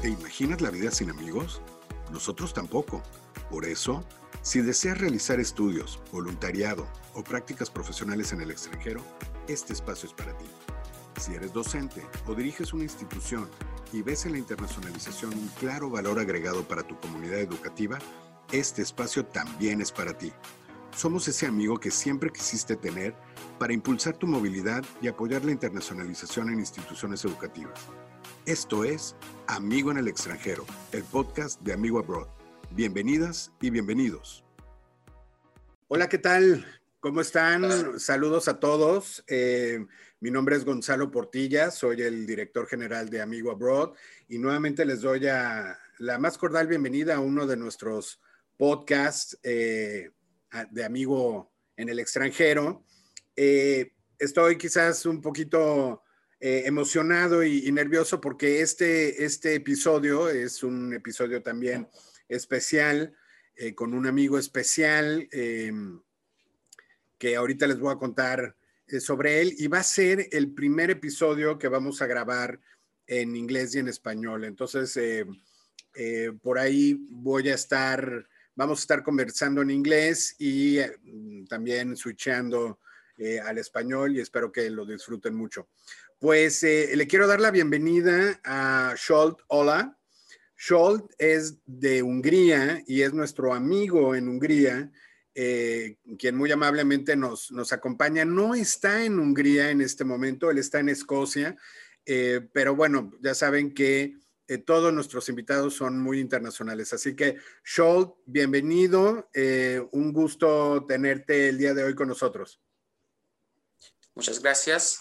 ¿Te imaginas la vida sin amigos? Nosotros tampoco. Por eso, si deseas realizar estudios, voluntariado o prácticas profesionales en el extranjero, este espacio es para ti. Si eres docente o diriges una institución y ves en la internacionalización un claro valor agregado para tu comunidad educativa, este espacio también es para ti. Somos ese amigo que siempre quisiste tener para impulsar tu movilidad y apoyar la internacionalización en instituciones educativas. Esto es Amigo en el extranjero, el podcast de Amigo Abroad. Bienvenidas y bienvenidos. Hola, ¿qué tal? ¿Cómo están? Saludos a todos. Eh, mi nombre es Gonzalo Portilla, soy el director general de Amigo Abroad y nuevamente les doy la más cordial bienvenida a uno de nuestros podcasts eh, de Amigo en el extranjero. Eh, estoy quizás un poquito eh, emocionado y, nervioso porque este, este episodio es un episodio también especial, eh, con un amigo especial em, que ahorita les voy a contar eh, sobre él y va a ser el primer episodio que vamos a grabar en inglés y en español. Entonces, por ahí voy a estar, vamos a estar conversando en inglés y también switchando al español y espero que lo disfruten mucho. Pues eh, le quiero dar la bienvenida a Scholt Ola. Scholt es de Hungría y es nuestro amigo en Hungría, eh, quien muy amablemente nos, nos, acompaña. No está en Hungría en este momento, él está en Escocia, eh, pero bueno, ya saben que todos nuestros invitados son muy internacionales. Así que, Scholt, bienvenido. un gusto tenerte el día de hoy con nosotros. Muchas gracias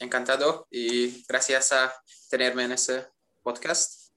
encantado y gracias a tenerme en ese podcast.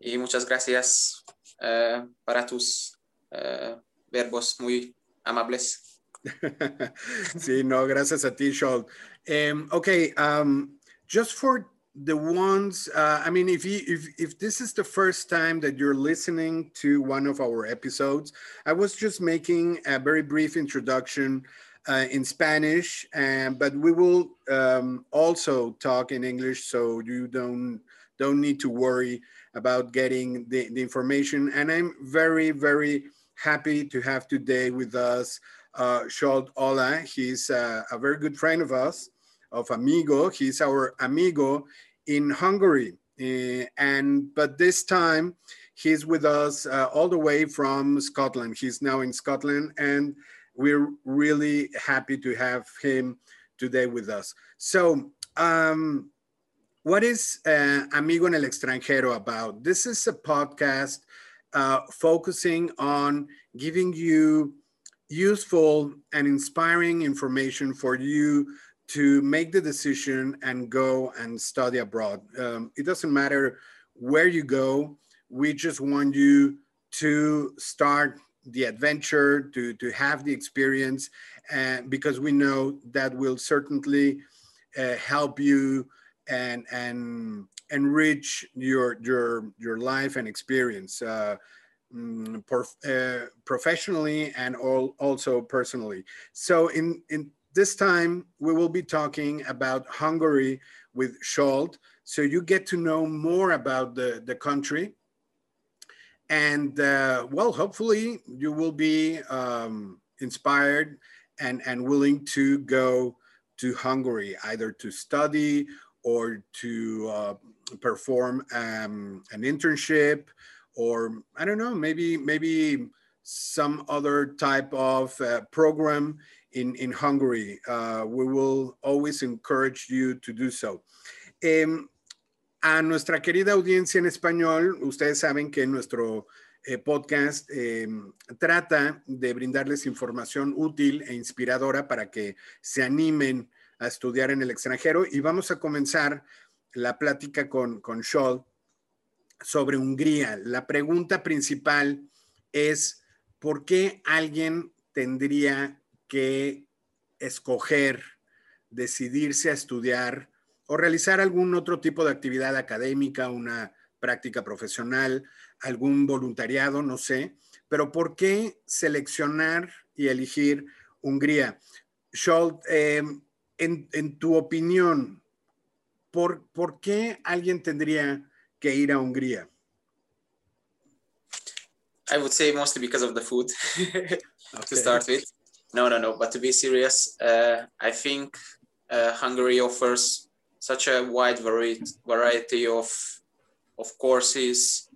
Y muchas gracias uh, para tus uh, verbos muy amables. sí, no, gracias a ti, Zsolt. Um, okay, um, just for the ones, uh, I mean, if, you, if, if this is the first time that you're listening to one of our episodes, I was just making a very brief introduction uh, in Spanish, and but we will um, also talk in English, so you don't don't need to worry about getting the, the information. And I'm very very happy to have today with us uh, Zsolt Ola. He's uh, a very good friend of us, of Amigo. He's our amigo in Hungary, uh, and but this time he's with us uh, all the way from Scotland. He's now in Scotland and we're really happy to have him today with us. So, um, what is uh, Amigo en el Extranjero about? This is a podcast uh, focusing on giving you useful and inspiring information for you to make the decision and go and study abroad. Um, it doesn't matter where you go, we just want you to start the adventure, to, to have the experience, and because we know that will certainly uh, help you and and enrich your your your life and experience uh, mm, uh, professionally and all, also personally. So in in this time we will be talking about Hungary with Zsolt, so you get to know more about the the country and uh, well, hopefully you will be um, inspired and, and willing to go to Hungary, either to study or to uh, perform um, an internship, or I don't know, maybe maybe some other type of uh, program in in Hungary. Uh, we will always encourage you to do so. Um, A nuestra querida audiencia en español, ustedes saben que nuestro eh, podcast em, trata de brindarles información útil e inspiradora para que se animen a estudiar en el extranjero y vamos a comenzar la plática con, con sobre Hungría. La pregunta principal es, ¿por qué alguien tendría que escoger, decidirse a estudiar o realizar algún otro tipo de actividad académica, una práctica profesional, algún voluntariado, no sé, pero ¿por qué seleccionar y elegir Hungría? Scholt, eh, en, tu opinión, ¿por, ¿por qué alguien tendría que ir a Hungría? I would say mostly because of the food to start with. No, no, no. But to be serious, uh, I think uh, Hungary offers such a wide variety variety of of courses,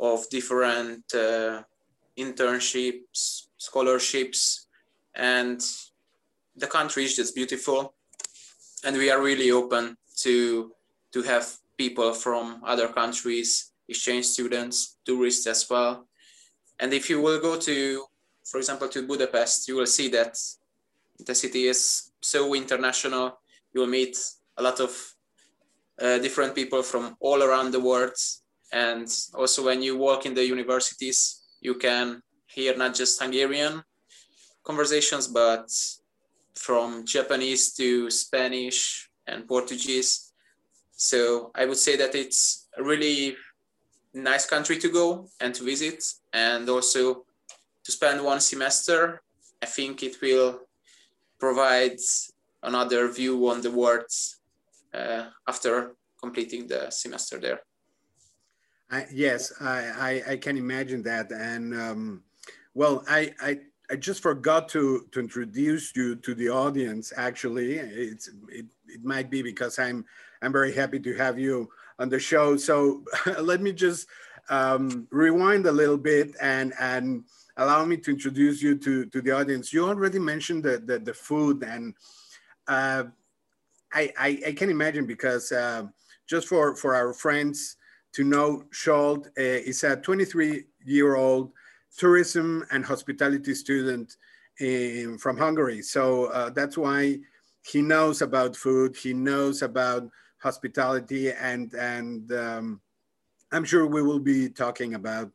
of different uh, internships, scholarships, and the country is just beautiful. And we are really open to to have people from other countries, exchange students, tourists as well. And if you will go to, for example, to Budapest, you will see that the city is so international. You will meet a lot of uh, different people from all around the world. And also when you walk in the universities, you can hear not just Hungarian conversations, but from Japanese to Spanish and Portuguese. So I would say that it's a really nice country to go and to visit and also to spend one semester. I think it will provide another view on the world after completing the semester there. I, yes, I, I, I, can imagine that. And um, well, I, I, I just forgot to, to introduce you to the audience. Actually, it's it, it might be because I'm I'm very happy to have you on the show. So let me just um, rewind a little bit and and allow me to introduce you to to the audience. You already mentioned the the, the food and. Uh, I, I, I, can imagine because uh, just for, for our friends to know, Zsolt uh, is a 23 year old tourism and hospitality student in, from Hungary. So uh, that's why he knows about food, he knows about hospitality, and, and um, I'm sure we will be talking about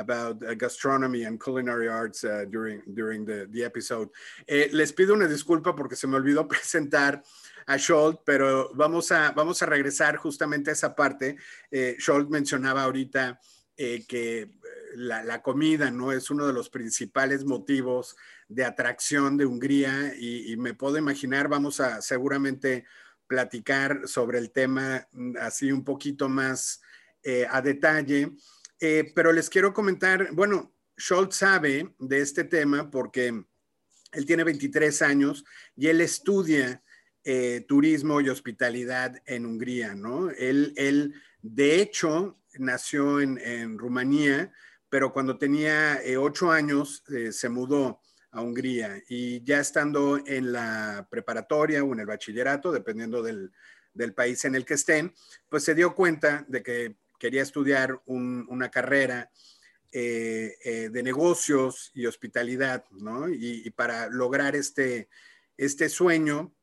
about uh, gastronomy and culinary arts uh, during, during the, the episode. Eh, les pido una disculpa porque se me olvidó presentar a Scholt, pero vamos a, vamos a regresar justamente a esa parte. Eh, Scholt mencionaba ahorita eh, que eh, la, comida no es uno de los principales motivos de atracción de Hungría y, me puedo imaginar, vamos a seguramente platicar sobre el tema mm, así un poquito más a detalle, pero les quiero comentar, bueno, Scholt sabe de este tema porque él tiene 23 años y él estudia eh, turismo y hospitalidad en Hungría, ¿no? Él, él de hecho, nació en, en, Rumanía, pero cuando tenía eh, ocho años eh, se mudó a Hungría y ya estando en la preparatoria o en el bachillerato, dependiendo del, del país en el que estén, pues se dio cuenta de que quería estudiar un, una carrera de negocios y hospitalidad, ¿no? Y, y, para lograr este, este sueño,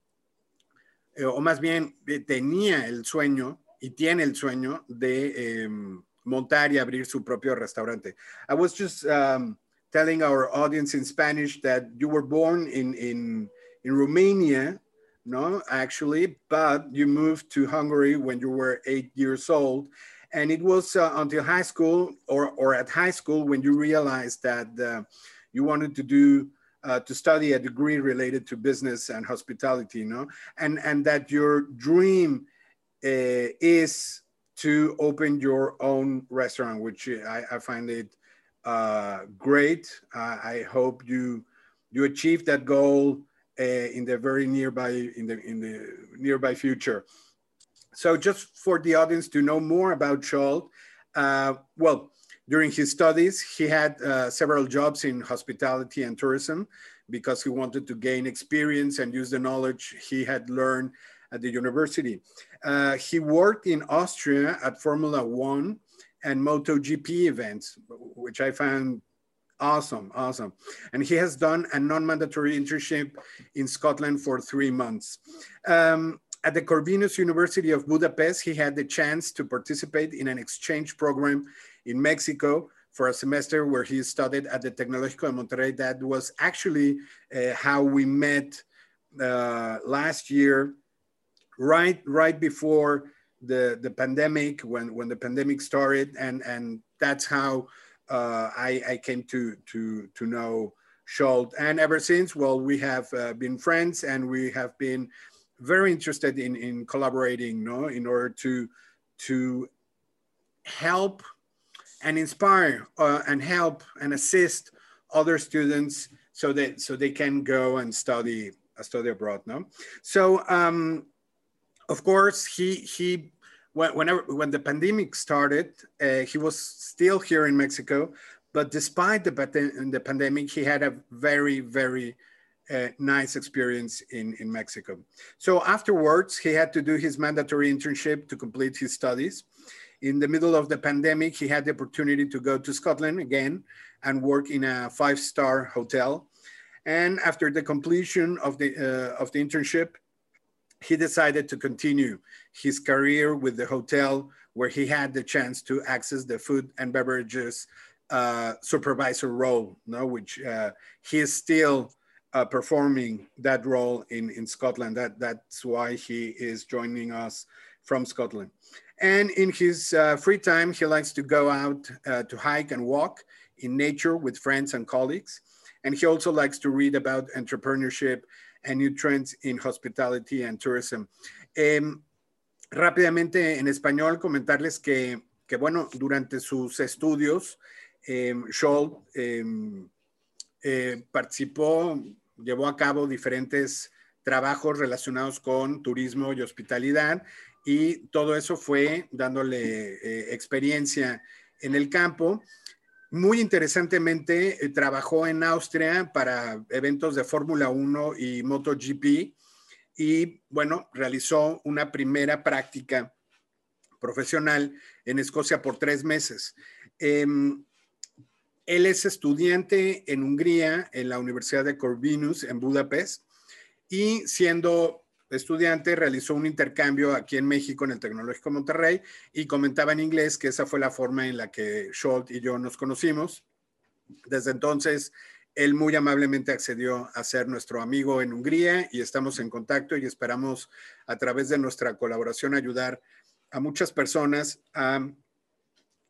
eh, o más bien eh, tenía el sueño y tiene el sueño de um, montar y abrir su propio restaurante. I was just um, telling our audience in Spanish that you were born in, in, in Romania, no, actually, but you moved to Hungary when you were eight years old. And it was uh, until high school or, or at high school when you realized that uh, you wanted to do uh, to study a degree related to business and hospitality, you know, and and that your dream uh, is to open your own restaurant, which I, I find it uh, great. I hope you you achieve that goal uh, in the very nearby in the in the nearby future. So, just for the audience to know more about Zsolt, uh, well during his studies, he had uh, several jobs in hospitality and tourism because he wanted to gain experience and use the knowledge he had learned at the university. Uh, he worked in Austria at Formula One and MotoGP events, which I found awesome, awesome. And he has done a non-mandatory internship in Scotland for three months. Um, at the Corvinus University of Budapest, he had the chance to participate in an exchange program in Mexico for a semester where he studied at the Tecnológico de Monterrey. That was actually uh, how we met uh, last year, right right before the the pandemic, when when the pandemic started, and and that's how uh, I, I came to to to know Zsolt. And ever since, well, we have uh, been friends, and we have been very interested in in collaborating, no, in order to to help and inspire uh, and help and assist other students so that so they can go and study uh, study abroad. No, so um, of course he he whenever when the pandemic started, uh, he was still here in Mexico, but despite the, the pandemic, he had a very very uh, nice experience in, in Mexico. So afterwards, he had to do his mandatory internship to complete his studies. In the middle of the pandemic, he had the opportunity to go to Scotland again and work in a five-star hotel. And after the completion of the, uh, of the internship, he decided to continue his career with the hotel where he had the chance to access the food and beverages uh, supervisor role, no, which uh, he is still uh, performing that role in, in Scotland. That, that's why he is joining us from Scotland. And in his uh, free time, he likes to go out uh, to hike and walk in nature with friends and colleagues. And he also likes to read about entrepreneurship and new trends in hospitality and tourism. Eh, rápidamente en español comentarles que, que, bueno, durante sus estudios, eh, Zsolt em, eh, participó, llevó a cabo diferentes trabajos relacionados con turismo y hospitalidad y todo eso fue dándole eh, experiencia en el campo. Muy interesantemente, eh, trabajó en Austria para eventos de Fórmula 1 y MotoGP y, bueno, realizó una primera práctica profesional en Escocia por tres meses. Em, él es estudiante en Hungría, en la Universidad de Corvinus, en Budapest, y siendo estudiante realizó un intercambio aquí en México, en el Tecnológico Monterrey, y comentaba en inglés que esa fue la forma en la que Scholt y yo nos conocimos. Desde entonces, él muy amablemente accedió a ser nuestro amigo en Hungría y estamos en contacto y esperamos a través de nuestra colaboración ayudar a muchas personas a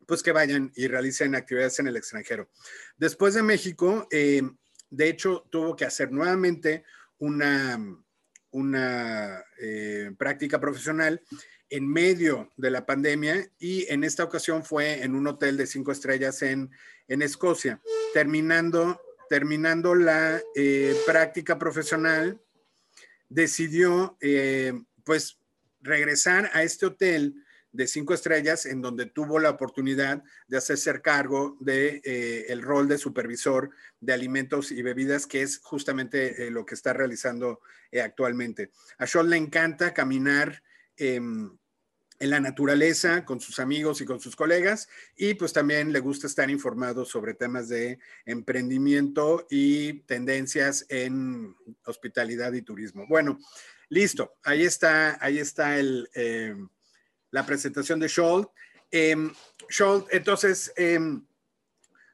pues que vayan y realicen actividades en el extranjero. Después de México, eh, de hecho, tuvo que hacer nuevamente una, una eh, práctica profesional en medio de la pandemia y en esta ocasión fue en un hotel de cinco estrellas en, en Escocia, terminando, terminando la eh, práctica profesional, decidió pues regresar a este hotel de cinco estrellas en donde tuvo la oportunidad de hacerse cargo de eh, rol de supervisor de alimentos y bebidas, que es justamente eh, lo que está realizando eh, actualmente. A Sean le encanta caminar em, en la naturaleza con sus amigos y con sus colegas y pues también le gusta estar informado sobre temas de emprendimiento y tendencias en hospitalidad y turismo. Bueno, listo, ahí está, ahí está el em, la presentación de Zsolt. Um, Zsolt, entonces, um,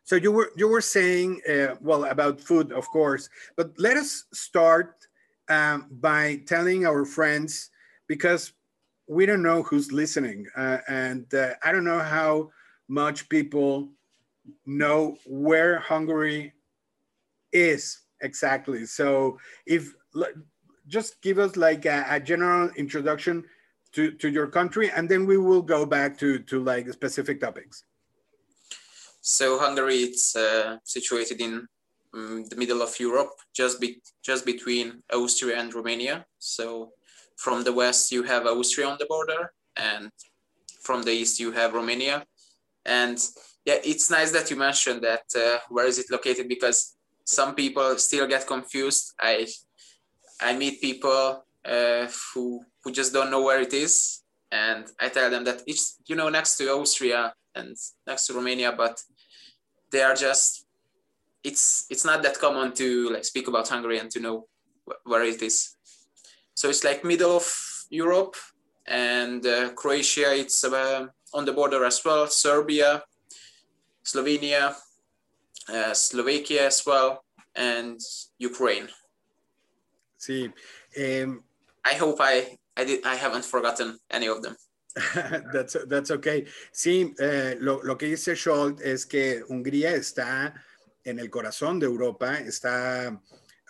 so you were you were saying uh, well about food, of course, but let us start um, by telling our friends because we don't know who's listening, uh, and uh, I don't know how much people know where Hungary is exactly. So if just give us like a, a general introduction to, to your country, and then we will go back to, to like specific topics. So Hungary, it's uh, situated in um, the middle of Europe, just be, just between Austria and Romania. So from the west you have Austria on the border, and from the east you have Romania. And yeah, it's nice that you mentioned that. Uh, where is it located? Because some people still get confused. I I meet people uh, who who just don't know where it is, and I tell them that it's you know next to Austria and next to Romania, but they are just it's it's not that common to like speak about Hungary and to know wh where it is. So it's like middle of Europe, and uh, Croatia. It's uh, on the border as well. Serbia, Slovenia, uh, Slovakia as well, and Ukraine. See, Um, I hope I I, did, I haven't forgotten any of them. that's, that's okay. Sí, eh, lo, lo, que dice Scholt es que Hungría está en el corazón de Europa, está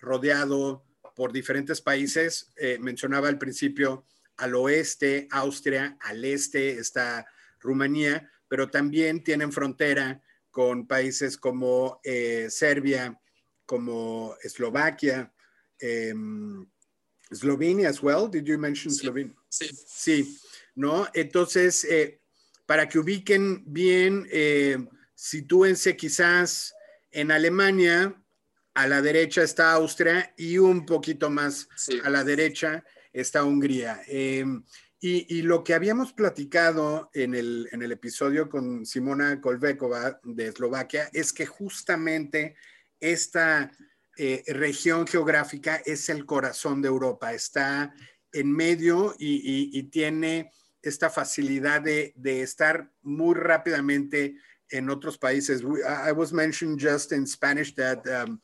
rodeado por diferentes países. Eh, mencionaba al principio al oeste Austria, al este está Rumanía, pero también tienen frontera con países como eh, Serbia, como Eslovaquia, um, Slovenia as well. Did you mention sí, Slovenia? Sí. Sí, ¿no? Entonces, eh, para que ubiquen bien, eh, sitúense quizás en Alemania, a la derecha está Austria y un poquito más Sí. a la derecha está Hungría. Eh, y, y lo que habíamos platicado en el, en el episodio con Simona Kolbekova de Eslovaquia es que justamente esta eh, región geográfica es el corazón de Europa, está en medio y, y- y tiene esta facilidad de, de estar muy rápidamente en otros países. We- I was mentioned just in Spanish that um,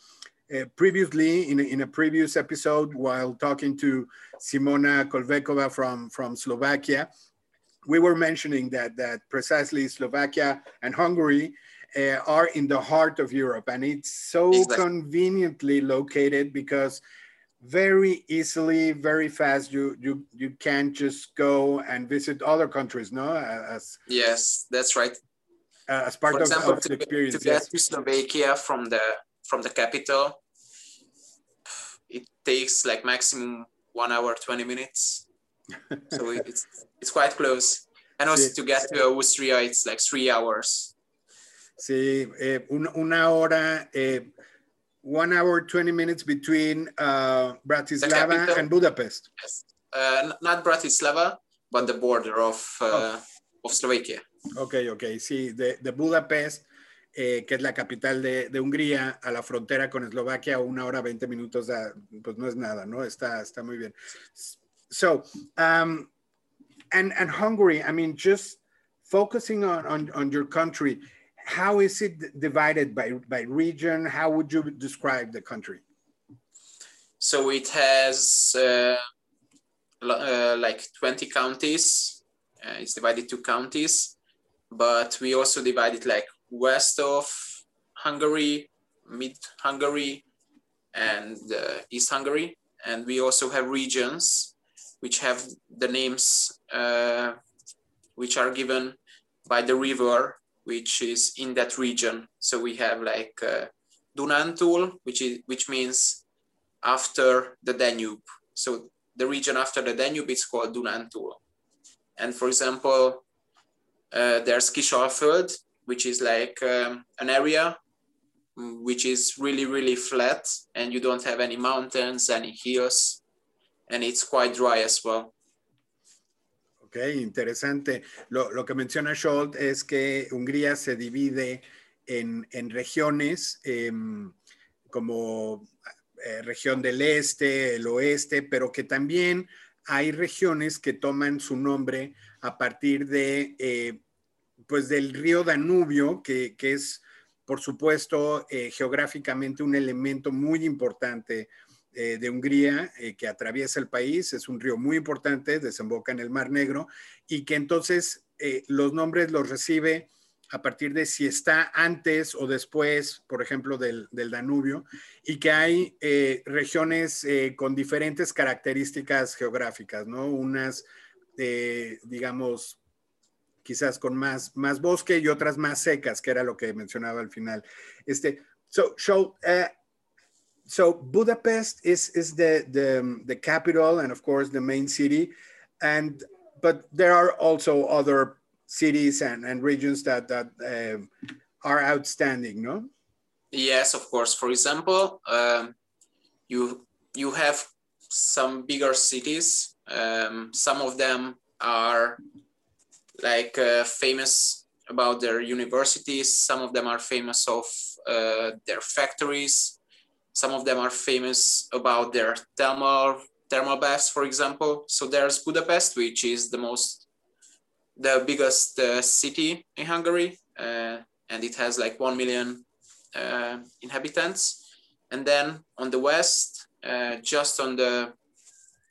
uh, previously, in a, in a previous episode, while talking to Simona Kolvekova from, from Slovakia, we were mentioning that, that precisely Slovakia and Hungary uh, are in the heart of Europe. And it's so Exactly. conveniently located because very easily, very fast, you, you, you can just go and visit other countries, no? As, Yes, that's right. as part For of, example, of to, the experience. to get yes. to Slovakia from the from the capital, it takes like maximum one hour twenty minutes. So it's it's quite close. And also to get to Austria, it's like three hours. Sí, eh, un- una hora, eh, one hour, 20 minutes between uh, Bratislava capital. and Budapest. Yes. Uh, not Bratislava, but the border of uh, of Slovakia. Ok, ok, sí, de, de Budapest, eh, que es la capital de, de Hungría, a la frontera con Eslovaquia, una hora, 20 minutos, ah, pues no es nada, ¿no? Está, está muy bien. So, um, and, and Hungary, I mean, just focusing on, on, on your country, how is it divided by, by region? How would you describe the country? So it has uh, uh, like 20 counties. Uh, it's divided to counties, but we also divide it like west of Hungary, mid Hungary, and uh, East Hungary. And we also have regions which have the names uh, which are given by the river which is in that region. So we have like uh, Dunántúl, which is which means after the Danube. So the region after the Danube is called Dunántúl. And for example, uh, there's Kisalföld, which is like um, an area mm, which is really, really flat and you don't have any mountains, any hills, and it's quite dry as well. Ok, interesante. Lo, que menciona Scholt es que Hungría se divide en, regiones em, como eh, región del este, el oeste, pero que también hay regiones que toman su nombre a partir de, eh, pues del río Danubio, que, que es, por supuesto, eh, geográficamente un elemento muy importante eh, de Hungría eh, que atraviesa el país, es un río muy importante, desemboca en el Mar Negro y que entonces eh, los nombres los recibe a partir de si está antes o después, por ejemplo, del, del Danubio, y que hay regiones con diferentes características geográficas, ¿no? Unas, digamos, quizás con más, más bosque y otras más secas, que era lo que mencionaba al final. Este, so, uh, so Budapest is is the, the the capital and of course the main city, and but there are also other cities and, and regions that that um, are outstanding, no? Yes, of course. For example, um, you you have some bigger cities. Um, some of them are like uh, famous about their universities. Some of them are famous of uh, their factories. Some of them are famous about their thermal thermal baths, for example. So there's Budapest, which is the most the biggest uh, city in Hungary, uh, and it has like one million uh, inhabitants. And then on the west, uh, just on the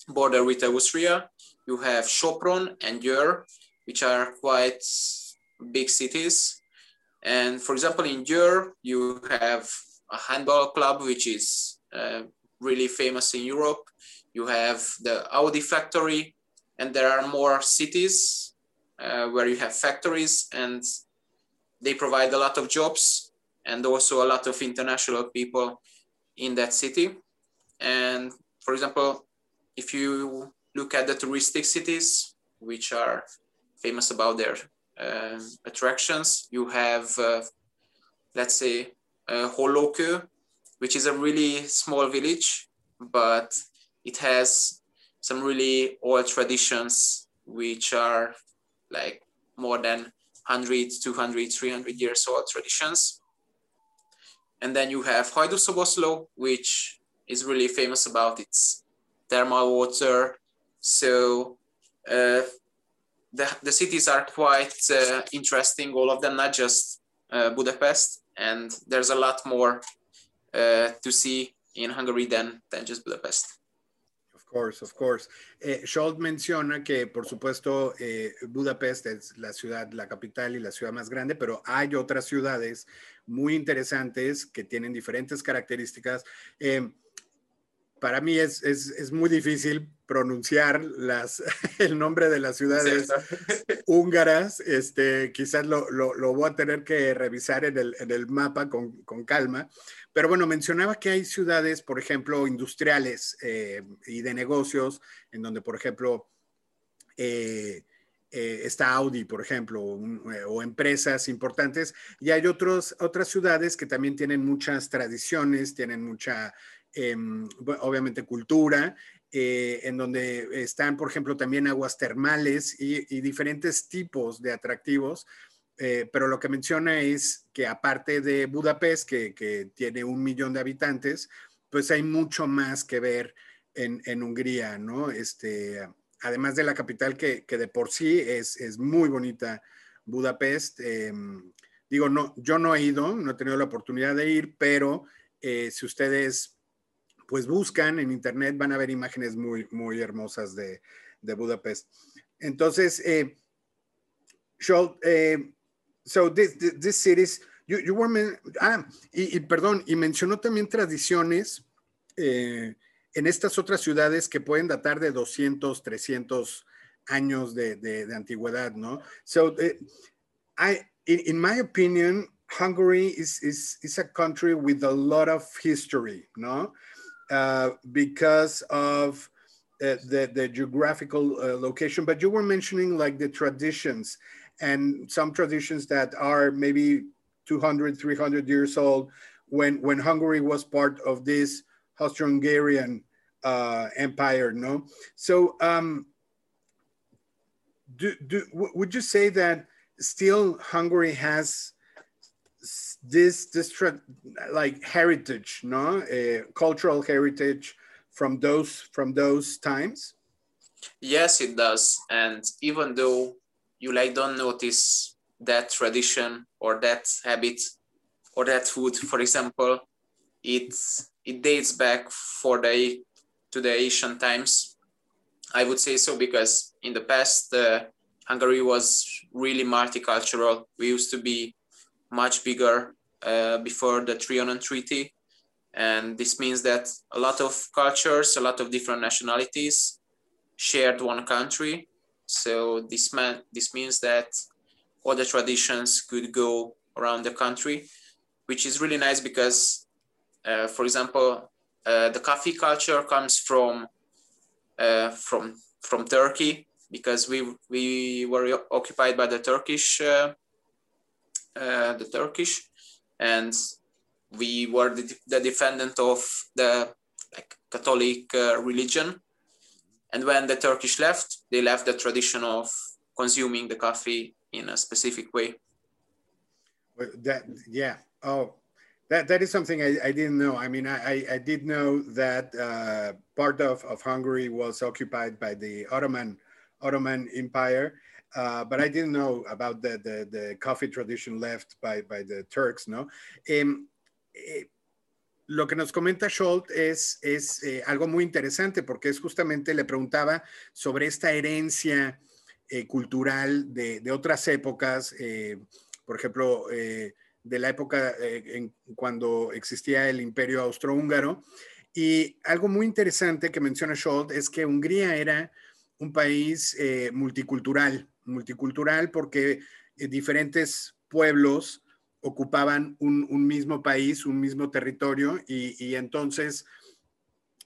border with Austria, you have Sopron and Győr, which are quite big cities. And for example, in Győr, you have a handball club, which is uh, really famous in Europe. You have the Audi factory, and there are more cities uh, where you have factories and they provide a lot of jobs and also a lot of international people in that city. And for example, if you look at the touristic cities, which are famous about their uh, attractions, you have, uh, let's say, uh, Hollókő, which is a really small village, but it has some really old traditions which are like more than 100, 200, 300 years old traditions. And then you have Hajdúszoboszló, which is really famous about its thermal water. So uh, the, the cities are quite uh, interesting, all of them, not just uh, Budapest. And there's a lot more uh, to see in Hungary than, than just Budapest. Of course, of course. Eh, menciona que, por supuesto, eh, Budapest es la ciudad, la capital y la ciudad más grande, pero hay otras ciudades muy interesantes que tienen diferentes características. Eh, para mí es, es, muy difícil pronunciar las, el nombre de las ciudades húngaras. Este, quizás lo, lo, lo, voy a tener que revisar en el, en el mapa con, con calma. Pero bueno, mencionaba que hay ciudades, por ejemplo, industriales eh, y de negocios, en donde, por ejemplo, eh, eh, está Audi, por ejemplo, o empresas importantes, y hay otros, otras ciudades que también tienen muchas tradiciones, tienen mucha, em, obviamente, cultura, en donde están, por ejemplo, también aguas termales y diferentes tipos de atractivos eh, pero lo que menciona es que aparte de Budapest, que, tiene un millón de habitantes, pues hay mucho más que ver en, Hungría, ¿no? Este, además de la capital que, de por sí es, muy bonita, Budapest. Em, digo, no, yo no he ido, no he tenido la oportunidad de ir, pero eh, si ustedes pues buscan en internet van a ver imágenes muy, muy hermosas de, Budapest. Entonces, eh, eh so this, this, cities, you, you were, ah, y, y, perdón, y mencionó también tradiciones eh, en estas otras ciudades que pueden datar de 200, 300 años de, de, de antigüedad, ¿no? So, uh, I, in, in, my opinion, Hungary is, is, is a country with a lot of history, no? Uh, because of uh, the, the geographical uh, location, but you were mentioning like the traditions and some traditions that are maybe 200, 300 years old when, when Hungary was part of this Austro-Hungarian uh, empire, no? So um, do, do, would you say that still Hungary has this, this like heritage, no? Uh, cultural heritage from those, from those times? Yes, it does. And even though you like don't notice that tradition or that habit or that food for example it it dates back for the to the asian times. I would say so because in the past uh, hungary was really multicultural. We used to be much bigger uh, before the trianon treaty. And this means that a lot of cultures a lot of different nationalities shared one country. So this meant this means that all the traditions could go around the country, which is really nice because, for example, uh, the coffee culture comes from uh, from from Turkey because we we were occupied by the Turkish uh, uh, the Turkish and we were the, the defendant of the like Catholic uh, religion and when the Turkish left, they left the tradition of consuming the coffee in a specific way. That yeah. Oh, that that is something I, I didn't know. I mean, I, I did know that uh, part of, of Hungary was occupied by the Ottoman Ottoman Empire, uh, but I didn't know about the, the, the coffee tradition left by by the Turks. No. Um, lo que nos comenta Zsolt es, es eh, algo muy interesante porque es justamente, le preguntaba sobre esta herencia eh, cultural de, de, otras épocas, eh, por ejemplo, de la época en, cuando existía el imperio austrohúngaro. Y algo muy interesante que menciona Scholt es que Hungría era un país multicultural, multicultural porque eh, diferentes pueblos ocupaban un, mismo país, un mismo territorio, y, entonces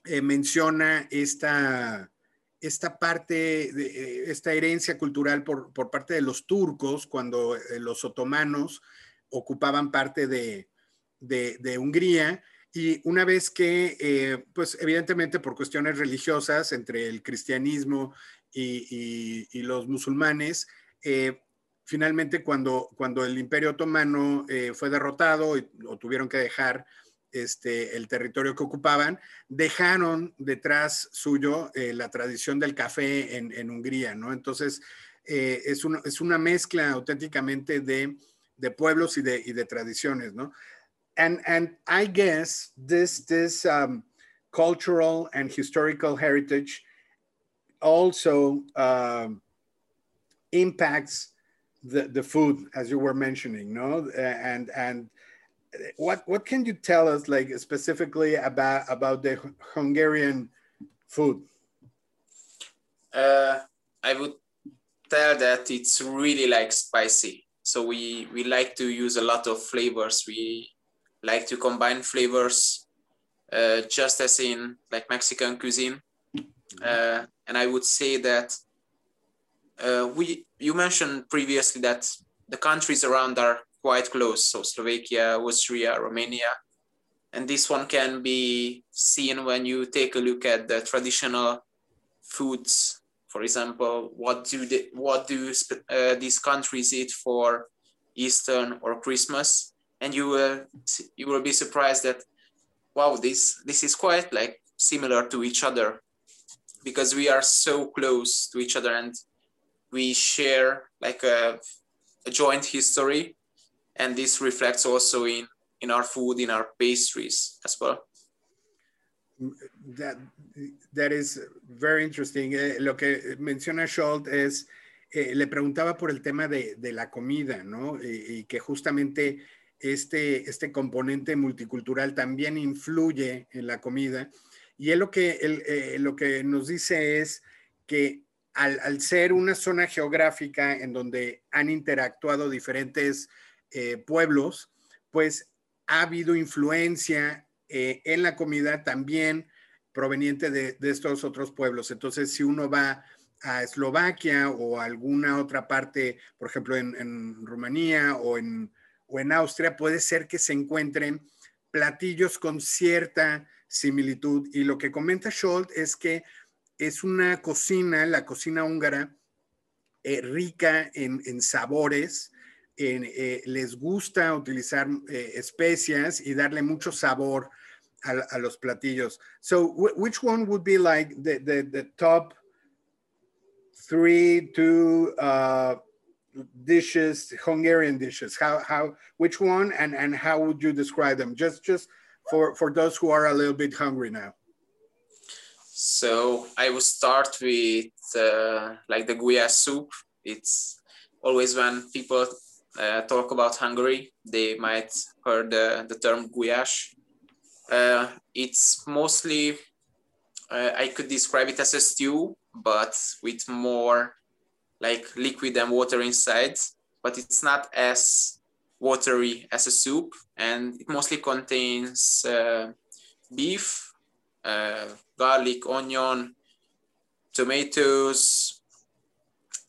eh, menciona esta, esta parte, de, eh, esta herencia cultural por, parte de los turcos, cuando los otomanos ocupaban parte de, Hungría, y una vez que, pues evidentemente por cuestiones religiosas entre el cristianismo y, los musulmanes, finalmente cuando, cuando el imperio otomano eh, fue derrotado y, o tuvieron que dejar este, el territorio que ocupaban, dejaron detrás suyo eh, la tradición del café en, en Hungría, ¿no? Entonces, eh, es, una, es, una mezcla auténticamente de, de pueblos y de, y de, tradiciones, ¿no? And, and I guess this, this um, cultural and historical heritage also um, impacts the, the food as you were mentioning no? And and what what can you tell us like specifically about about the hungarian food? Uh, i would tell that it's really like spicy so we we like to use a lot of flavors. We like to combine flavors uh, just as in like mexican cuisine. Uh, and i would say that uh, we you mentioned previously that the countries around are quite close, so Slovakia, Austria, Romania, and this one can be seen when you take a look at the traditional foods. For example, what do they, what do uh, these countries eat for Easter or Christmas? And you will you will be surprised that wow, this this is quite like similar to each other. Because we are so close to each other and we share like a, a joint history. And this reflects also in in our food in our pastries as well. That that is very interesting. Eh, lo que menciona Scholt es eh, le preguntaba por el tema de, la comida no y, que justamente este este componente multicultural también influye en la comida. Y él lo que eh, nos dice es que al, ser una zona geográfica en donde han interactuado diferentes eh, pueblos, pues ha habido influencia en la comida también proveniente de, estos otros pueblos. Entonces, si uno va a Eslovaquia o a alguna otra parte, por ejemplo, en, Rumanía o en, o en Austria, puede ser que se encuentren platillos con cierta similitud. Y lo que comenta Scholt es que es una cocina, la cocina húngara, eh, rica en, sabores. Eh, les gusta utilizar eh, especias y darle mucho sabor a, los platillos. So, which one would be like the, the, top three, two uh, dishes, Hungarian dishes? How, how, which one and, and how would you describe them? Just, just for, for those who are a little bit hungry now. So I will start with uh, like the guya soup. It's always when people uh, talk about Hungary, they might heard the, the term gulyás. Uh, it's mostly, uh, I could describe it as a stew, but with more like liquid and water inside, but it's not as watery as a soup. And it mostly contains uh, beef, uh, garlic, onion, tomatoes,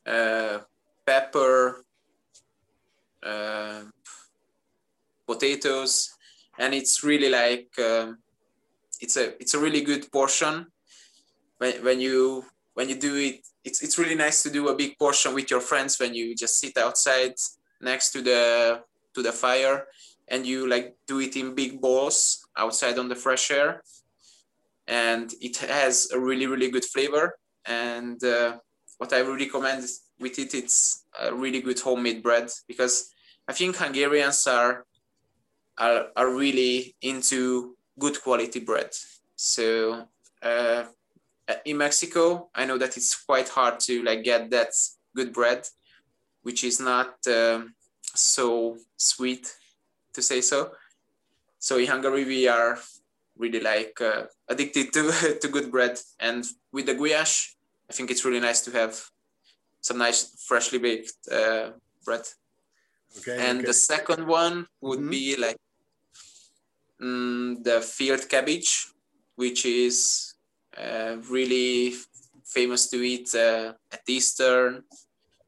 uh, pepper, uh, potatoes, and it's really like um, it's a it's a really good portion. When, when you when you do it, it's it's really nice to do a big portion with your friends when you just sit outside next to the to the fire and you like do it in big bowls outside on the fresh air and it has a really really good flavor and uh, what i would recommend with it it's a really good homemade bread because i think hungarians are are, are really into good quality bread so uh, in mexico i know that it's quite hard to like get that good bread which is not um, so sweet to say so so in hungary we are really like uh, addicted to to good bread and with the gulyás i think it's really nice to have some nice freshly baked uh, bread. Okay. And okay. the second one would mm-hmm. be like mm, the field cabbage, which is uh, really famous to eat uh, at Easter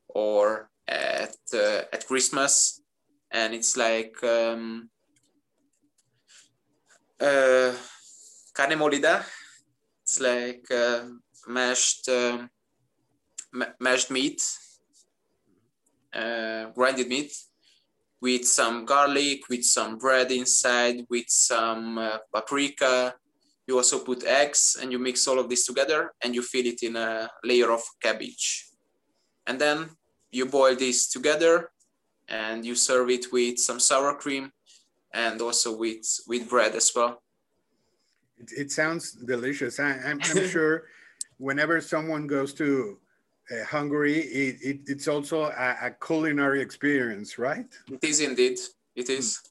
or at uh, at Christmas, and it's like um, uh, carne molida. It's like uh, mashed um, mashed meat, uh, grinded meat, with some garlic, with some bread inside, with some uh, paprika. You also put eggs and you mix all of this together and you fill it in a layer of cabbage. And then you boil this together and you serve it with some sour cream and also with, with bread as well. It, it sounds delicious. I, am sure whenever someone goes to uh, Hungary, it, it, it's also a, a, culinary experience, right? It is indeed. It is. Mm.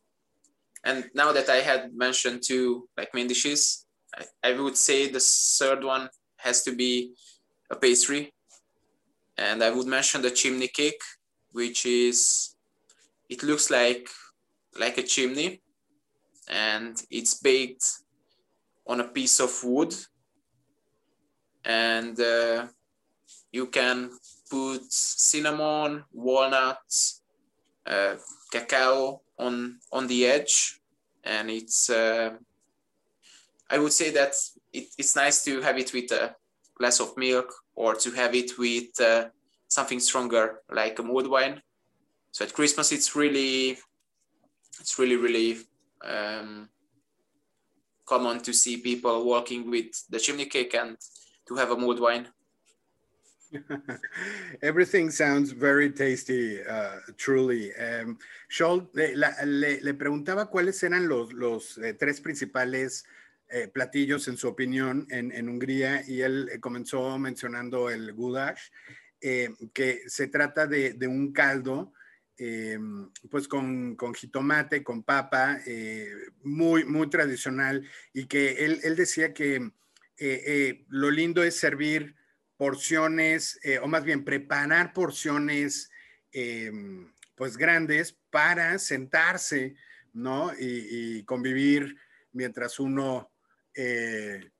And now that I had mentioned two like main dishes, I, I would say the third one has to be a pastry. And I would mention the chimney cake, which is, it looks like like a chimney and it's baked on a piece of wood and uh, you can put cinnamon, walnuts, uh, cacao on on the edge, and it's. Uh, I would say that it, it's nice to have it with a glass of milk or to have it with uh, something stronger like a mulled wine. So at Christmas, it's really, it's really really um, common to see people walking with the chimney cake and to have a mulled wine. Everything sounds very tasty, uh, truly. Um, Scholl, le, le, preguntaba cuáles eran los, los eh, tres principales eh, platillos, en su opinión, en, en Hungría, y él eh, comenzó mencionando el gudash, eh, que se trata de, de un caldo, pues con, con, jitomate, con papa, muy, muy tradicional, y que él, él decía que lo lindo es servir porciones, eh, o más bien preparar porciones em, pues grandes para sentarse, ¿no? Y, convivir mientras uno eh,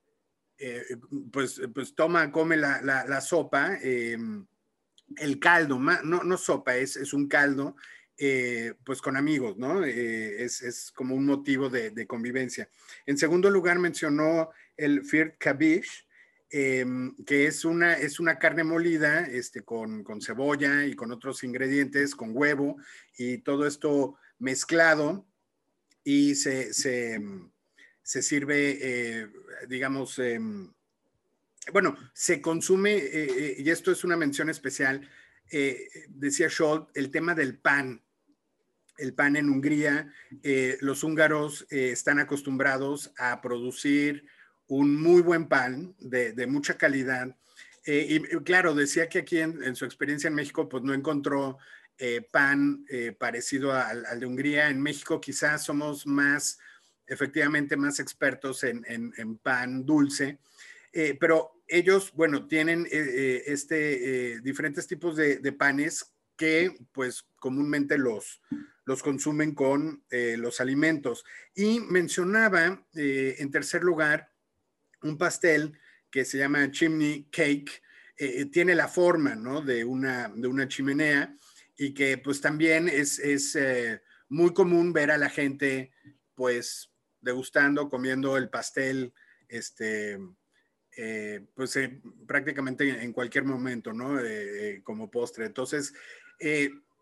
eh, pues, pues toma, come la, sopa, em, el caldo, no, no sopa, es, es un caldo, pues con amigos, ¿no? es, como un motivo de, de, convivencia. En segundo lugar mencionó el Firt Kabish, Em, que es una, es una carne molida este, con, con, cebolla y con otros ingredientes, con huevo y todo esto mezclado y se, se, em, se sirve, eh, digamos, em, bueno, se consume, eh, eh, y esto es una mención especial, decía Scholl, el tema del pan. El pan en Hungría, los húngaros están acostumbrados a producir un muy buen pan de, mucha calidad. Eh, y claro, decía que aquí en, su experiencia en México, pues no encontró eh, pan eh, parecido al, de Hungría. En México quizás somos más, efectivamente, más expertos en, pan dulce, pero ellos, bueno, tienen este, diferentes tipos de, panes que pues comúnmente los, los consumen con los alimentos. Y mencionaba, en tercer lugar, un pastel que se llama chimney cake, eh, eh, tiene la forma ¿no? de, una, de una chimenea y que pues también es, es eh, muy común ver a la gente pues degustando, comiendo el pastel, este, pues prácticamente en cualquier momento, ¿no? como postre. Entonces,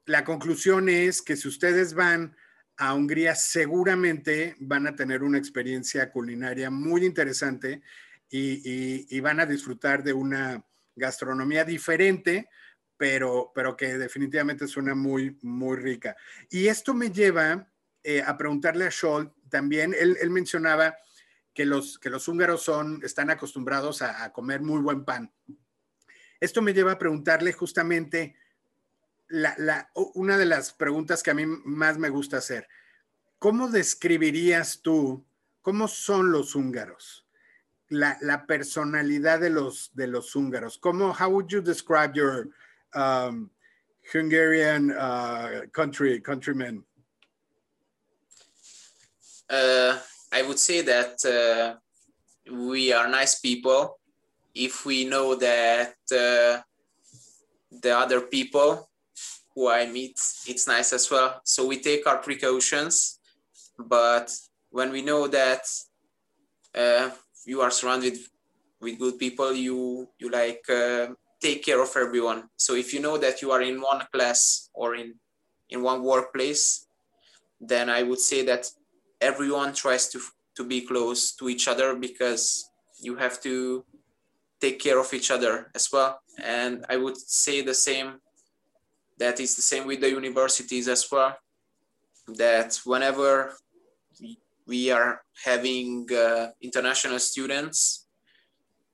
la conclusión es que si ustedes van a Hungría seguramente van a tener una experiencia culinaria muy interesante y, van a disfrutar de una gastronomía diferente, pero, pero que definitivamente suena muy, muy rica. Y esto me lleva eh, a preguntarle a Scholl también, él, mencionaba que los, que los húngaros son, están acostumbrados a comer muy buen pan. Esto me lleva a preguntarle justamente, una de las preguntas que a mí más me gusta hacer, ¿cómo describirías tú cómo son los húngaros? La, personalidad de los, de los húngaros. ¿Cómo, how would you describe your um, Hungarian uh, country countrymen? Uh, I would say that uh, we are nice people if we know that uh, the other people who I meet, it's nice as well. So we take our precautions, but when we know that uh, you are surrounded with good people, you you like uh, take care of everyone. So if you know that you are in one class or in in one workplace, then I would say that everyone tries to to be close to each other because you have to take care of each other as well. And I would say the same, that is the same with the universities as well, that whenever we are having uh, international students,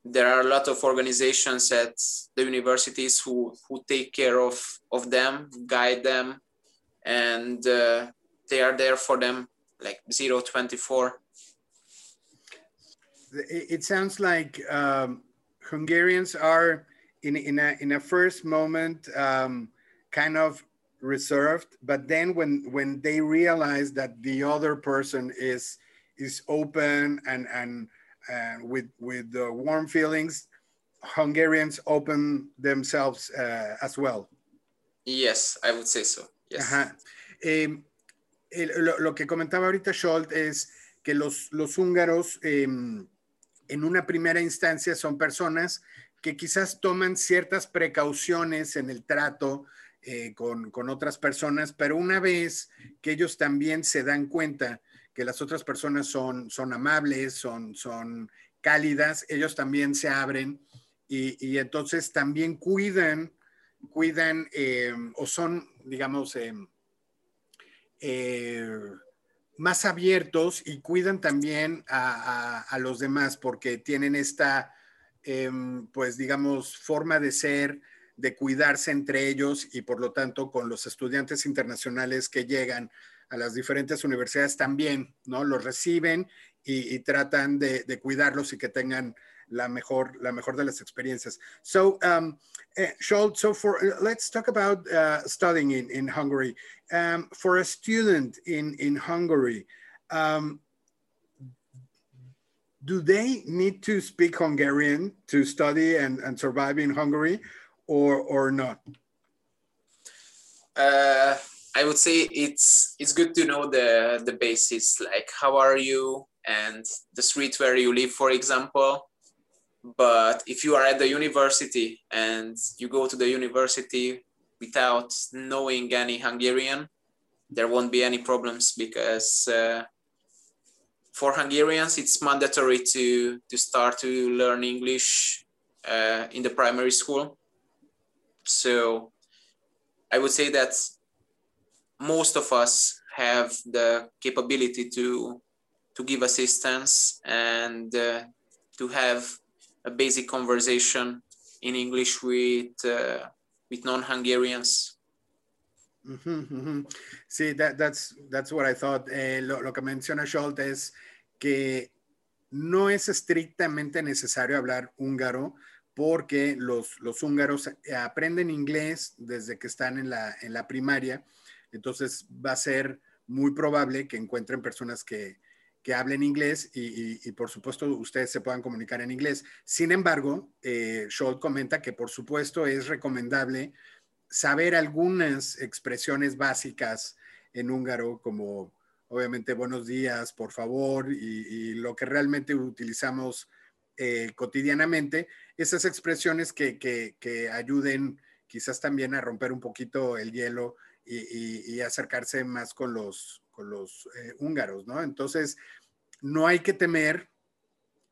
there are a lot of organizations at the universities who, who take care of, of them, guide them, and uh, they are there for them like 0 24 it sounds like um, Hungarians are in in a in a first moment um, kind of reserved, but then when when they realize that the other person is is open and and uh, with with the warm feelings, Hungarians open themselves uh, as well. Yes, I would say so. Yes. Ajá. Eh, lo, lo, que comentaba ahorita Zsolt es que los, los húngaros eh, en una primera instancia son personas que quizás toman ciertas precauciones en el trato eh, con, con, otras personas, pero una vez que ellos también se dan cuenta que las otras personas son, son amables, son, son cálidas, ellos también se abren y, y entonces también cuidan, cuidan eh, o son, digamos, eh, eh más abiertos y cuidan también a, a, los demás porque tienen esta, eh, pues digamos, forma de ser, de cuidarse entre ellos y por lo tanto con los estudiantes internacionales que llegan a las diferentes universidades también, ¿no? Los reciben y, tratan de, cuidarlos y que tengan la mejor, la mejor de las experiencias. So, um, Scholt, so for, let's talk about uh, studying in, in Hungary. Um, for a student in, in Hungary, um, do they need to speak Hungarian to study and, and survive in Hungary or, or not? Uh, I would say it's it's good to know the the basics like how are you and the street where you live for example but if you are at the university and you go to the university without knowing any Hungarian, there won't be any problems because uh, for Hungarians, it's mandatory to, to start to learn English uh, in the primary school. So I would say that most of us have the capability to, to give assistance and uh, to have a basic conversation in English with uh, with non-Hungarians. Mm -hmm, mm -hmm. Sí, that, that's, that's what I thought. Eh, lo, lo, que menciona Zsolt es que no es estrictamente necesario hablar húngaro porque los, húngaros aprenden inglés desde que están en la, primaria. Entonces va a ser muy probable que encuentren personas que, que hablen inglés y, por supuesto ustedes se puedan comunicar en inglés. Sin embargo, eh, comenta que por supuesto es recomendable saber algunas expresiones básicas en húngaro como obviamente buenos días, por favor, y, lo que realmente utilizamos eh, cotidianamente, esas expresiones que, ayuden quizás también a romper un poquito el hielo y acercarse más con los, los eh, húngaros, ¿no? Entonces, no hay que temer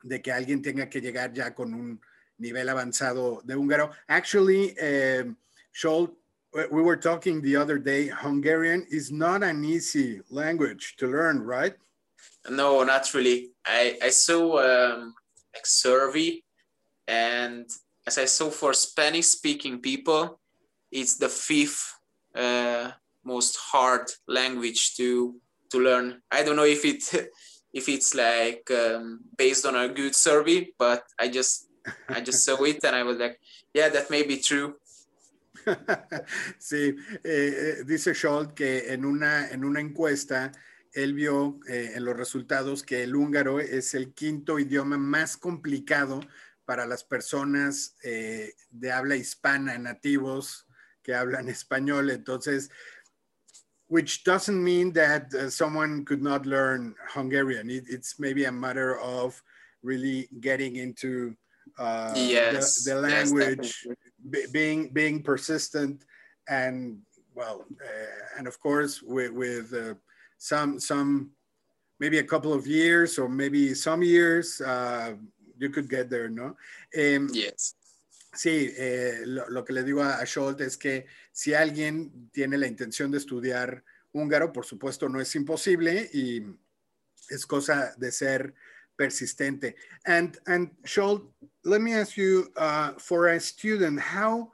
de que alguien tenga que llegar ya con un nivel avanzado de húngaro. Actually, um, we were talking the other day, Hungarian is not an easy language to learn, right? No, not really. I, I saw um, like survey and as I saw for Spanish speaking people, it's the fifth uh, most hard language to to learn. I don't know if it if it's like um, based on a good survey, but I just I just saw it and I was like, yeah, that may be true. sí, eh, eh, dice Zsolt que en una, en una encuesta él vio eh, en los resultados que el húngaro es el quinto idioma más complicado para las personas de habla hispana, nativos que hablan español. Entonces, which doesn't mean that uh, someone could not learn Hungarian. It, it's maybe a matter of really getting into uh, yes, the, the, language, yes, being being persistent, and well, uh, and of course with, with uh, some some maybe a couple of years or maybe some years, uh, you could get there, no? Um, yes. Sí, eh, lo, lo, que le digo a, a Zsolt es que si alguien tiene la intención de estudiar húngaro, por supuesto no es imposible y es cosa de ser persistente. And, and Zsolt, let me ask you, uh, for a student, how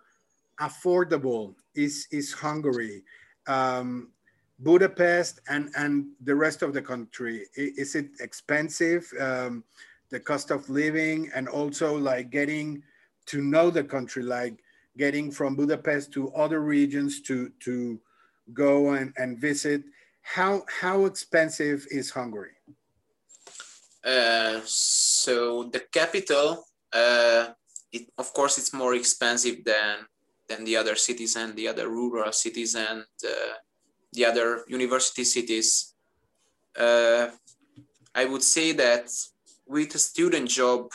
affordable is, is Hungary? Um, Budapest and, and the rest of the country, is it expensive? Um, the cost of living and also like getting to know the country, like getting from Budapest to other regions to to go and, and visit. How how expensive is Hungary? Uh, so the capital, uh, it, of course, it's more expensive than than the other cities and the other rural cities and uh, the other university cities. Uh, I would say that with a student job,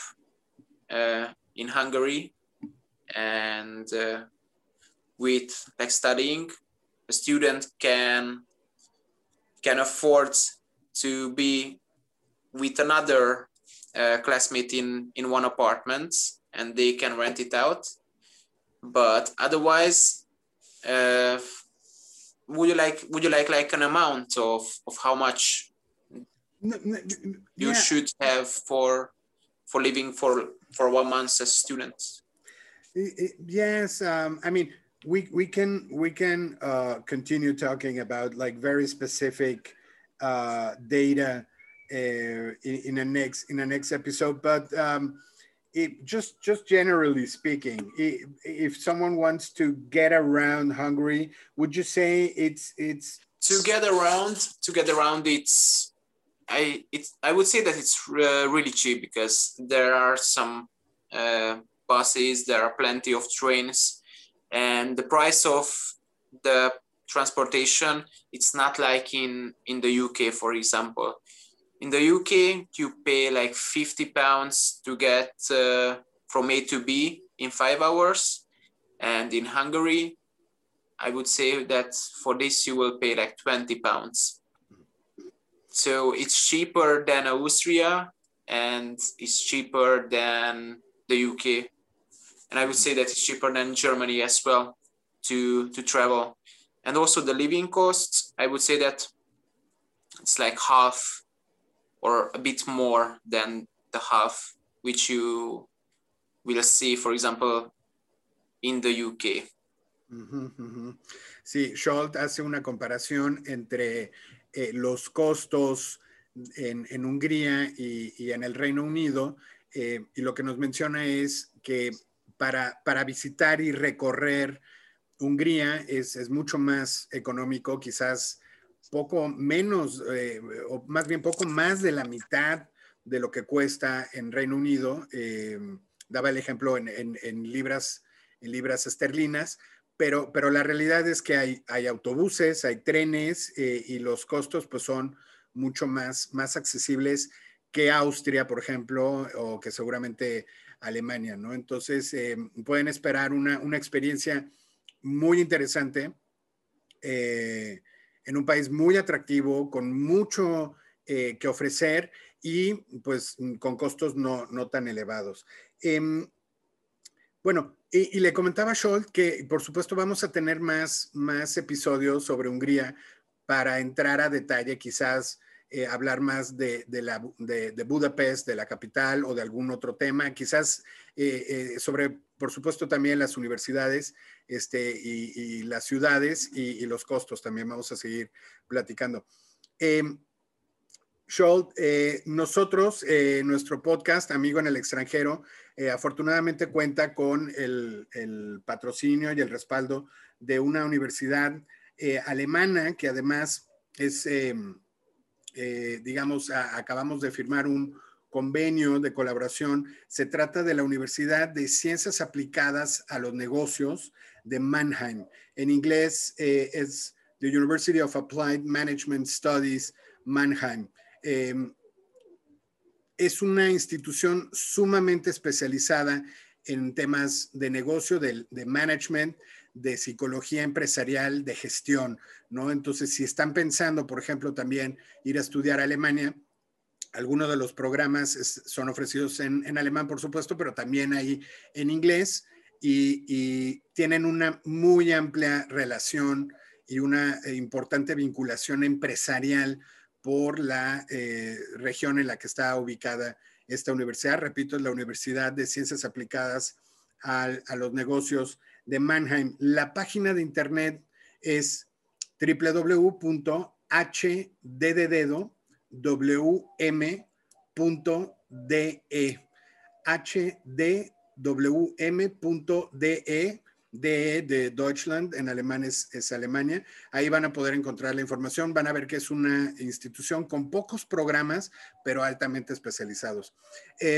uh, in Hungary and uh, with like studying a student can can afford to be with another uh, classmate in in one apartment and they can rent it out but otherwise uh, would you like would you like like an amount of of how much no, no, you yeah. should have for for living for for one month as students? Yes, um, I mean we we can we can uh, continue talking about like very specific uh, data uh, in, in a next in a next episode, but um, it, just just generally speaking, it, if someone wants to get around Hungary, would you say it's it's to get around to get around it's I it's I would say that it's uh, really cheap because there are some uh, buses, there are plenty of trains, and the price of the transportation it's not like in in the UK, for example. In the UK, you pay like 50 pounds to get uh, from A to B in five hours, and in Hungary, I would say that for this you will pay like 20 pounds so it's cheaper than Austria and it's cheaper than the UK. And I would say that it's cheaper than Germany as well to, to travel. And also the living costs, I would say that it's like half or a bit more than the half which you will see, for example, in the UK. Sí, Scholt hace una comparación entre Eh, los costos en, Hungría y, en el Reino Unido. Eh, y lo que nos menciona es que para, para visitar y recorrer Hungría es, mucho más económico, quizás poco menos, eh, o más bien poco más de la mitad de lo que cuesta en Reino Unido. daba el ejemplo en, libras, en libras esterlinas, pero, pero la realidad es que hay, hay autobuses, hay trenes eh, y los costos pues son mucho más, más accesibles que Austria, por ejemplo, o que seguramente Alemania, ¿no? Entonces, eh, pueden esperar una, una, experiencia muy interesante eh, en un país muy atractivo, con mucho que ofrecer y pues con costos no, no tan elevados. Em, bueno, y, le comentaba a que, por supuesto, vamos a tener más, más episodios sobre Hungría para entrar a detalle, quizás eh, hablar más de, de, la, de, Budapest, de la capital o de algún otro tema, quizás eh, eh, sobre, por supuesto, también las universidades este, y, las ciudades y, los costos también vamos a seguir platicando. Em, Scholt, eh, nosotros, eh, nuestro podcast, Amigo en el extranjero, eh, afortunadamente cuenta con el, patrocinio y el respaldo de una universidad alemana que además es, digamos, acabamos de firmar un convenio de colaboración. Se trata de la Universidad de Ciencias Aplicadas a los Negocios de Mannheim. En inglés es the University of Applied Management Studies, Mannheim. Em, es una institución sumamente especializada en temas de negocio, de, management, de psicología empresarial, de gestión, ¿no? Entonces, si están pensando, por ejemplo, también ir a estudiar a Alemania, algunos de los programas son ofrecidos en, alemán, por supuesto, pero también hay en inglés y, tienen una muy amplia relación y una importante vinculación empresarial por la eh, región en la que está ubicada esta universidad. Repito, es la Universidad de Ciencias Aplicadas a, los Negocios de Mannheim. La página de internet es www.hdddwm.de hdwm.de de, de Deutschland, en alemán es, Alemania. Ahí van a poder encontrar la información, van a ver que es una institución con pocos programas, pero altamente especializados.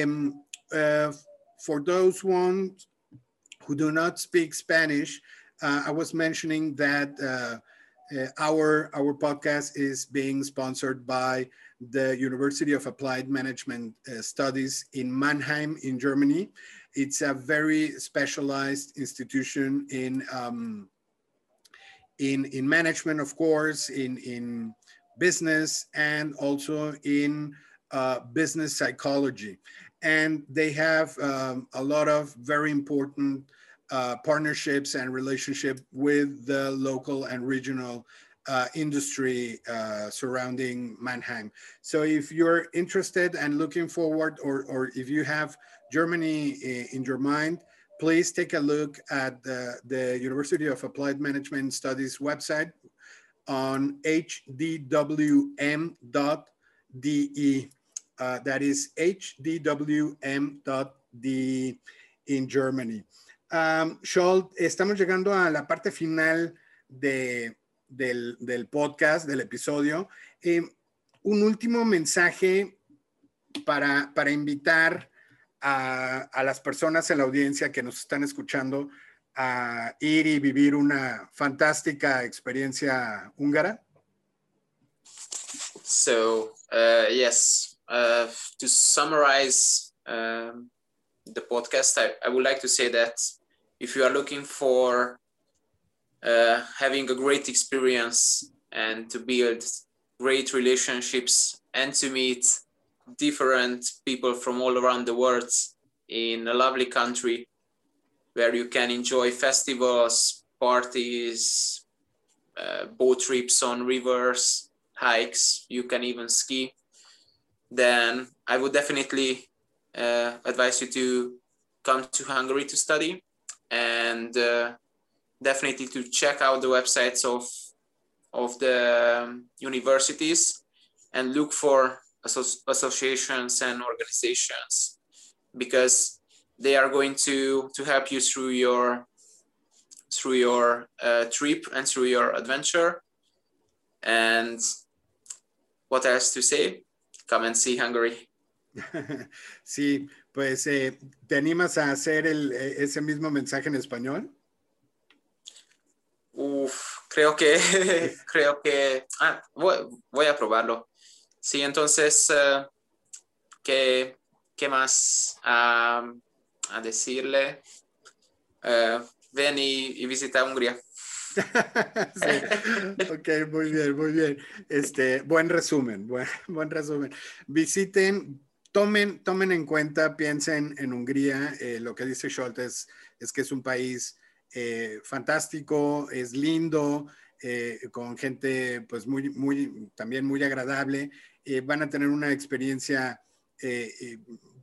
Um, uh, for those ones who do not speak Spanish, uh, I was mentioning that uh, uh, our, our podcast is being sponsored by the University of Applied Management uh, Studies in Mannheim in Germany. It's a very specialized institution in um, in in management, of course, in in business, and also in uh, business psychology. And they have um, a lot of very important uh, partnerships and relationship with the local and regional uh, industry uh, surrounding Mannheim. So if you're interested and looking forward, or, or if you have Germany in your mind, please take a look at the, the University of Applied Management Studies website on hdwm.de. Uh, that is hdwm.de in Germany. Um, estamos llegando a la parte final de, del, podcast, del episodio. Eh, un último mensaje para, para invitar a, las personas en la audiencia que nos están escuchando a ir y vivir una fantástica experiencia húngara? So, uh, yes, uh, to summarize um, the podcast, I, I, would like to say that if you are looking for uh, having a great experience and to build great relationships and to meet different people from all around the world in a lovely country where you can enjoy festivals, parties, uh, boat trips on rivers, hikes, you can even ski, then I would definitely uh, advise you to come to Hungary to study and uh, definitely to check out the websites of of the um, universities and look for associations and organizations because they are going to to help you through your through your uh, trip and through your adventure. And what else to say come and see hungary sí pues eh, te animas a hacer el, eh, ese mismo mensaje en español Uf, creo que creo que ah, voy, voy a probarlo Sí, entonces, uh, ¿qué, ¿qué, más uh, a decirle? Uh, ven y, y, visita Hungría. sí. Ok, muy bien, muy bien. Este, buen resumen, buen, buen resumen. Visiten, tomen, tomen en cuenta, piensen en Hungría. Eh, lo que dice Scholtes es que es un país eh, fantástico, es lindo, eh, con gente pues muy, muy, también muy agradable eh, van a tener una experiencia eh, eh,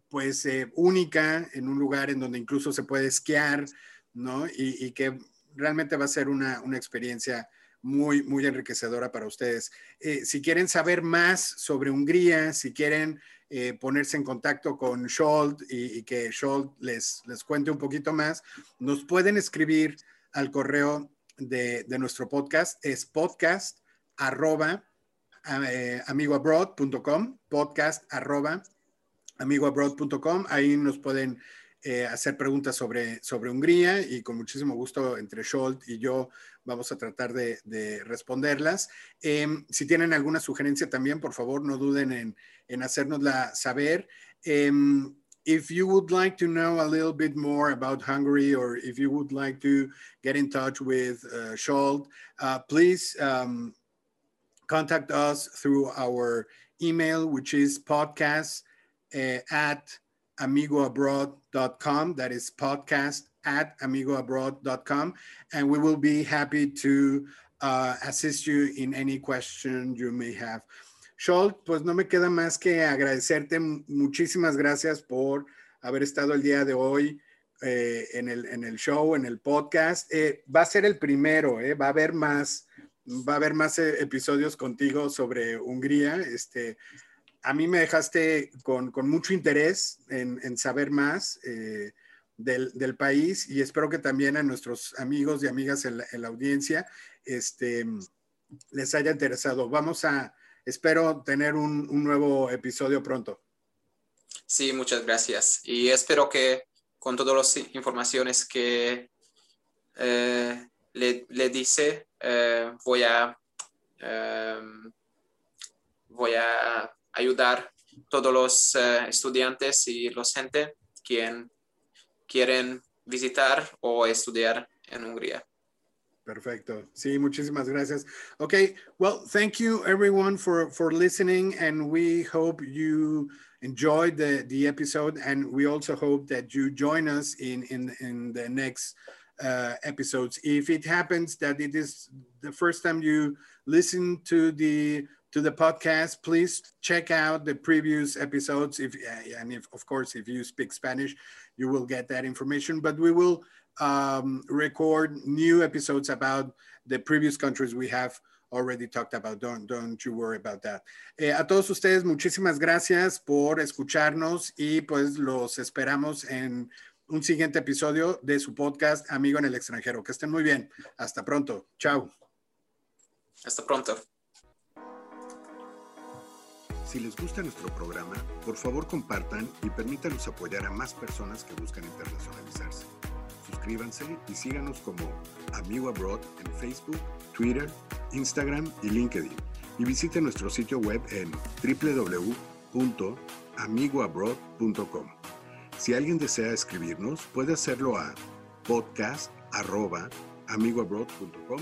pues única en un lugar en donde incluso se puede esquiar, ¿no? Y, que realmente va a ser una, una, experiencia muy, muy enriquecedora para ustedes. Eh, si quieren saber más sobre Hungría, si quieren eh, ponerse en contacto con Scholt y, que Scholt les, les cuente un poquito más, nos pueden escribir al correo de, nuestro podcast, es podcast arroba eh, amigoabroad.com, podcast arroba amigoabroad.com, ahí nos pueden eh, hacer preguntas sobre, sobre Hungría y con muchísimo gusto entre Zsolt y yo vamos a tratar de, de responderlas. Em, si tienen alguna sugerencia también, por favor, no duden en, en hacérnosla saber. Um, if you would like to know a little bit more about Hungary or if you would like to get in touch with uh, Zsolt, uh, please um, contact us through our email, which is podcast uh, at amigoabroad.com. That is podcast at amigoabroad.com. And we will be happy to uh, assist you in any question you may have. Scholt, pues no me queda más que agradecerte. Muchísimas gracias por haber estado el día de hoy eh, en, el, en, el, show, en el podcast. Eh, va a ser el primero, eh, va a haber más, va a haber más episodios contigo sobre Hungría. Este, a mí me dejaste con, mucho interés en, saber más eh, del, país y espero que también a nuestros amigos y amigas en la, audiencia este, les haya interesado. Vamos a, espero tener un, nuevo episodio pronto. Sí, muchas gracias. Y espero que con todas las informaciones que eh, le, dice, eh, voy a voy a ayudar todos los eh, estudiantes y los gente quien quieren visitar o estudiar en Hungría. Perfecto. Sí, muchísimas gracias. Okay, well, thank you everyone for for listening and we hope you enjoyed the the episode and we also hope that you join us in in in the next uh, episodes. If it happens that it is the first time you listen to the to the podcast, please check out the previous episodes. If and if of course if you speak Spanish, you will get that information. But we will um, record new episodes about the previous countries we have already talked about. Don't don't you worry about that. Eh, a todos ustedes, muchísimas gracias por escucharnos y pues los esperamos en un siguiente episodio de su podcast Amigo en el extranjero. Que estén muy bien. Hasta pronto. Chao. Hasta pronto. Si les gusta nuestro programa, por favor compartan y permítanos apoyar a más personas que buscan internacionalizarse. Suscríbanse y síganos como Amigo Abroad en Facebook, Twitter, Instagram y LinkedIn. Y visite nuestro sitio web en www.amigoabroad.com. Si alguien desea escribirnos, puede hacerlo a podcast.amigoabroad.com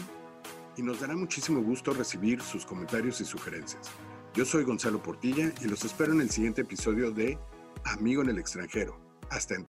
y nos dará muchísimo gusto recibir sus comentarios y sugerencias. Yo soy Gonzalo Portilla y los espero en el siguiente episodio de Amigo en el extranjero. Hasta entonces.